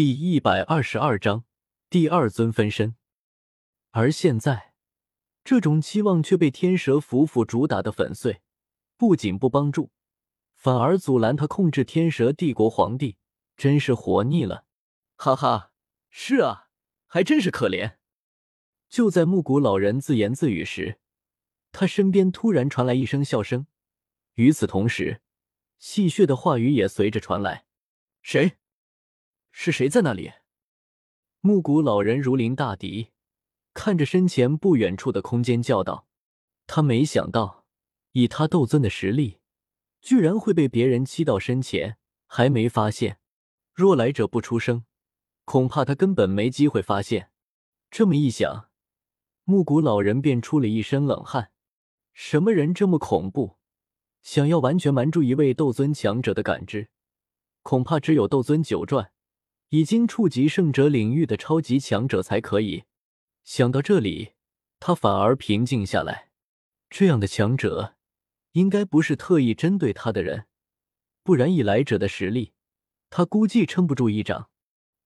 第一百二十二章第二尊分身。而现在，这种期望却被天蛇夫妇主打的粉碎，不仅不帮助，反而阻拦他控制天蛇帝国皇帝，真是活腻了。哈哈，是啊，还真是可怜。就在木谷老人自言自语时，他身边突然传来一声笑声，与此同时，戏谑的话语也随着传来：“谁？”是谁在那里？木谷老人如临大敌，看着身前不远处的空间叫道：“他没想到，以他斗尊的实力，居然会被别人欺到身前，还没发现。若来者不出声，恐怕他根本没机会发现。”这么一想，木谷老人便出了一身冷汗。什么人这么恐怖？想要完全瞒住一位斗尊强者的感知，恐怕只有斗尊九转。已经触及圣者领域的超级强者才可以。想到这里，他反而平静下来。这样的强者，应该不是特意针对他的人，不然以来者的实力，他估计撑不住一掌。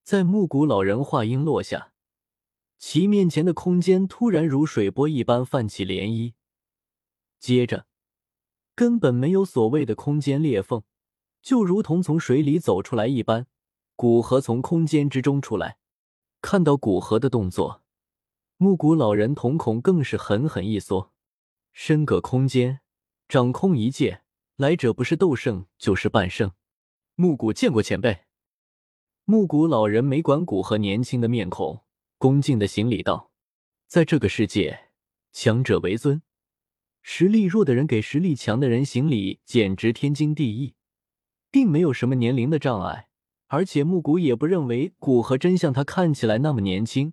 在木谷老人话音落下，其面前的空间突然如水波一般泛起涟漪，接着，根本没有所谓的空间裂缝，就如同从水里走出来一般。古河从空间之中出来，看到古河的动作，木谷老人瞳孔更是狠狠一缩。身隔空间，掌控一切，来者不是斗圣就是半圣。木谷见过前辈。木谷老人没管古河年轻的面孔，恭敬的行礼道：“在这个世界，强者为尊，实力弱的人给实力强的人行礼，简直天经地义，并没有什么年龄的障碍。”而且木谷也不认为古河真像他看起来那么年轻，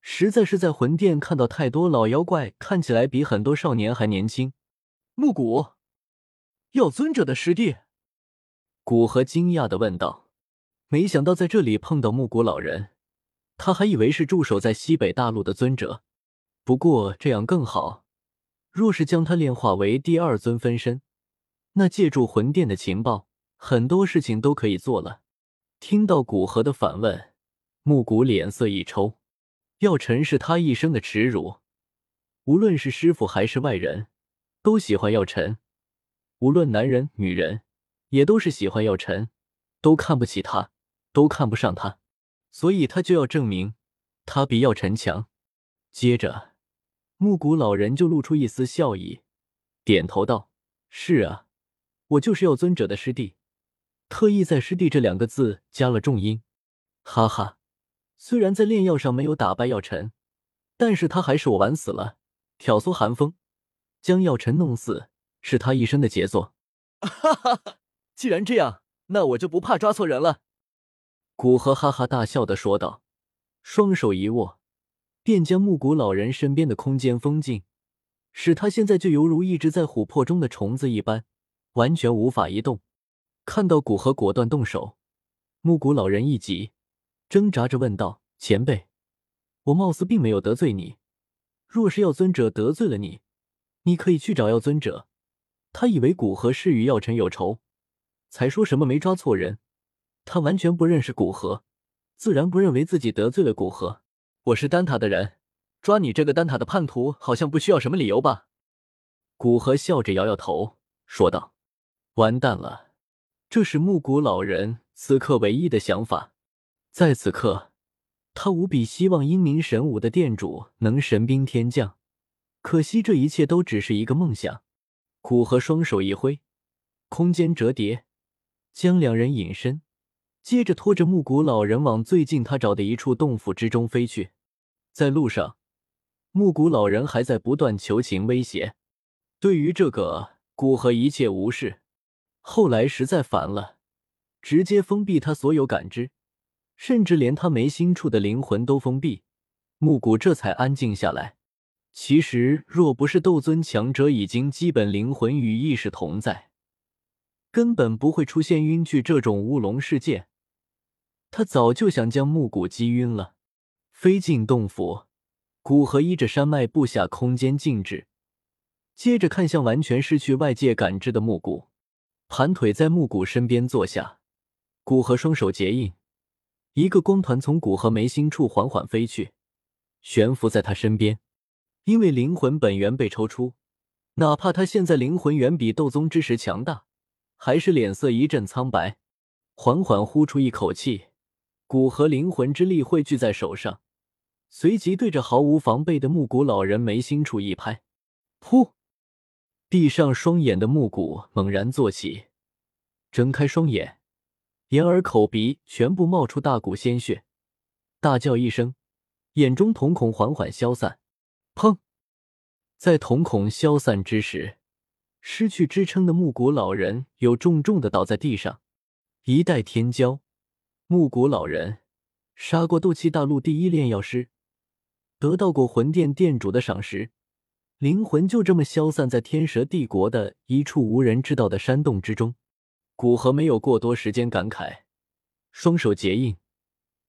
实在是在魂殿看到太多老妖怪，看起来比很多少年还年轻。木谷，药尊者的师弟？古河惊讶的问道。没想到在这里碰到木谷老人，他还以为是驻守在西北大陆的尊者。不过这样更好，若是将他炼化为第二尊分身，那借助魂殿的情报，很多事情都可以做了。听到古河的反问，木谷脸色一抽。药尘是他一生的耻辱，无论是师傅还是外人，都喜欢药尘；无论男人女人，也都是喜欢药尘，都看不起他，都看不上他，所以他就要证明他比药尘强。接着，木谷老人就露出一丝笑意，点头道：“是啊，我就是药尊者的师弟。”特意在“师弟”这两个字加了重音，哈哈。虽然在炼药上没有打败药尘，但是他还是我玩死了。挑唆寒风，将药尘弄死，是他一生的杰作。哈哈哈！既然这样，那我就不怕抓错人了。古河哈哈大笑的说道，双手一握，便将木谷老人身边的空间封禁，使他现在就犹如一只在琥珀中的虫子一般，完全无法移动。看到古河果断动手，木谷老人一急，挣扎着问道：“前辈，我貌似并没有得罪你。若是药尊者得罪了你，你可以去找药尊者。”他以为古河是与药尘有仇，才说什么没抓错人。他完全不认识古河，自然不认为自己得罪了古河。我是丹塔的人，抓你这个丹塔的叛徒，好像不需要什么理由吧？古河笑着摇摇头，说道：“完蛋了。”这是木谷老人此刻唯一的想法。在此刻，他无比希望英明神武的店主能神兵天降，可惜这一切都只是一个梦想。古河双手一挥，空间折叠，将两人隐身，接着拖着木谷老人往最近他找的一处洞府之中飞去。在路上，木谷老人还在不断求情威胁。对于这个，古河一切无视。后来实在烦了，直接封闭他所有感知，甚至连他眉心处的灵魂都封闭。木谷这才安静下来。其实，若不是斗尊强者已经基本灵魂与意识同在，根本不会出现晕去这种乌龙事件。他早就想将木谷击晕了。飞进洞府，古河依着山脉布下空间静止，接着看向完全失去外界感知的木谷。盘腿在木谷身边坐下，古河双手结印，一个光团从古河眉心处缓缓飞去，悬浮在他身边。因为灵魂本源被抽出，哪怕他现在灵魂远比斗宗之时强大，还是脸色一阵苍白，缓缓呼出一口气。古河灵魂之力汇聚在手上，随即对着毫无防备的木古老人眉心处一拍，噗！闭上双眼的木古猛然坐起，睁开双眼，眼耳口鼻全部冒出大股鲜血，大叫一声，眼中瞳孔缓缓消散。砰！在瞳孔消散之时，失去支撑的木古老人又重重的倒在地上。一代天骄，木古老人杀过斗气大陆第一炼药师，得到过魂殿殿主的赏识。灵魂就这么消散在天蛇帝国的一处无人知道的山洞之中。古河没有过多时间感慨，双手结印，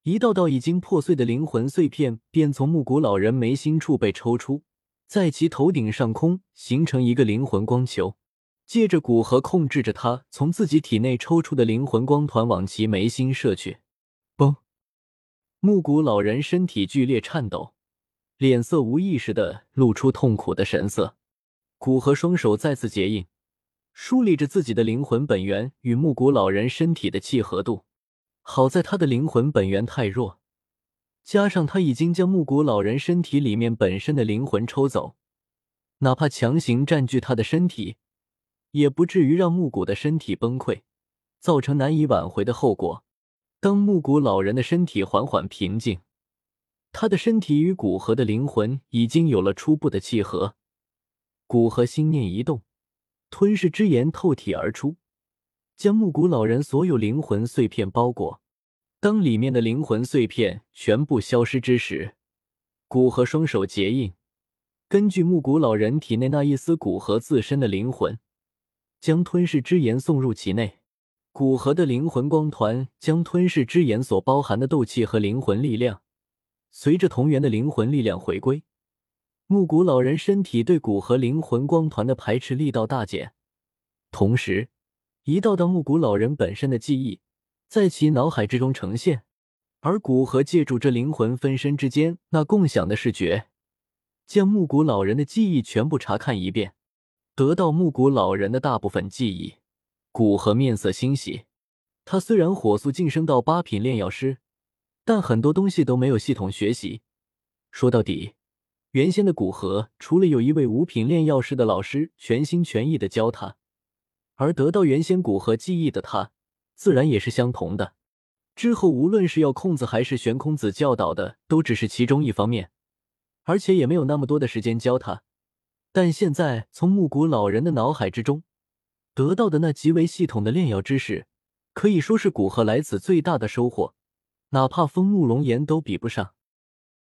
一道道已经破碎的灵魂碎片便从木古老人眉心处被抽出，在其头顶上空形成一个灵魂光球。借着古河控制着他从自己体内抽出的灵魂光团往其眉心射去。嘣！木古老人身体剧烈颤抖。脸色无意识的露出痛苦的神色，古河双手再次结印，梳理着自己的灵魂本源与木古老人身体的契合度。好在他的灵魂本源太弱，加上他已经将木古老人身体里面本身的灵魂抽走，哪怕强行占据他的身体，也不至于让木古的身体崩溃，造成难以挽回的后果。当木古老人的身体缓缓平静。他的身体与古河的灵魂已经有了初步的契合，古河心念一动，吞噬之炎透体而出，将木古老人所有灵魂碎片包裹。当里面的灵魂碎片全部消失之时，古河双手结印，根据木古老人体内那一丝古河自身的灵魂，将吞噬之炎送入其内。古河的灵魂光团将吞噬之炎所包含的斗气和灵魂力量。随着同源的灵魂力量回归，木古老人身体对古河灵魂光团的排斥力道大减，同时，一道道木古老人本身的记忆在其脑海之中呈现，而古河借助这灵魂分身之间那共享的视觉，将木古老人的记忆全部查看一遍，得到木古老人的大部分记忆，古河面色欣喜。他虽然火速晋升到八品炼药师。但很多东西都没有系统学习。说到底，原先的古河除了有一位五品炼药师的老师全心全意的教他，而得到原先古河记忆的他，自然也是相同的。之后无论是要空子还是悬空子教导的，都只是其中一方面，而且也没有那么多的时间教他。但现在从木古老人的脑海之中得到的那极为系统的炼药知识，可以说是古河来此最大的收获。哪怕风木龙炎都比不上。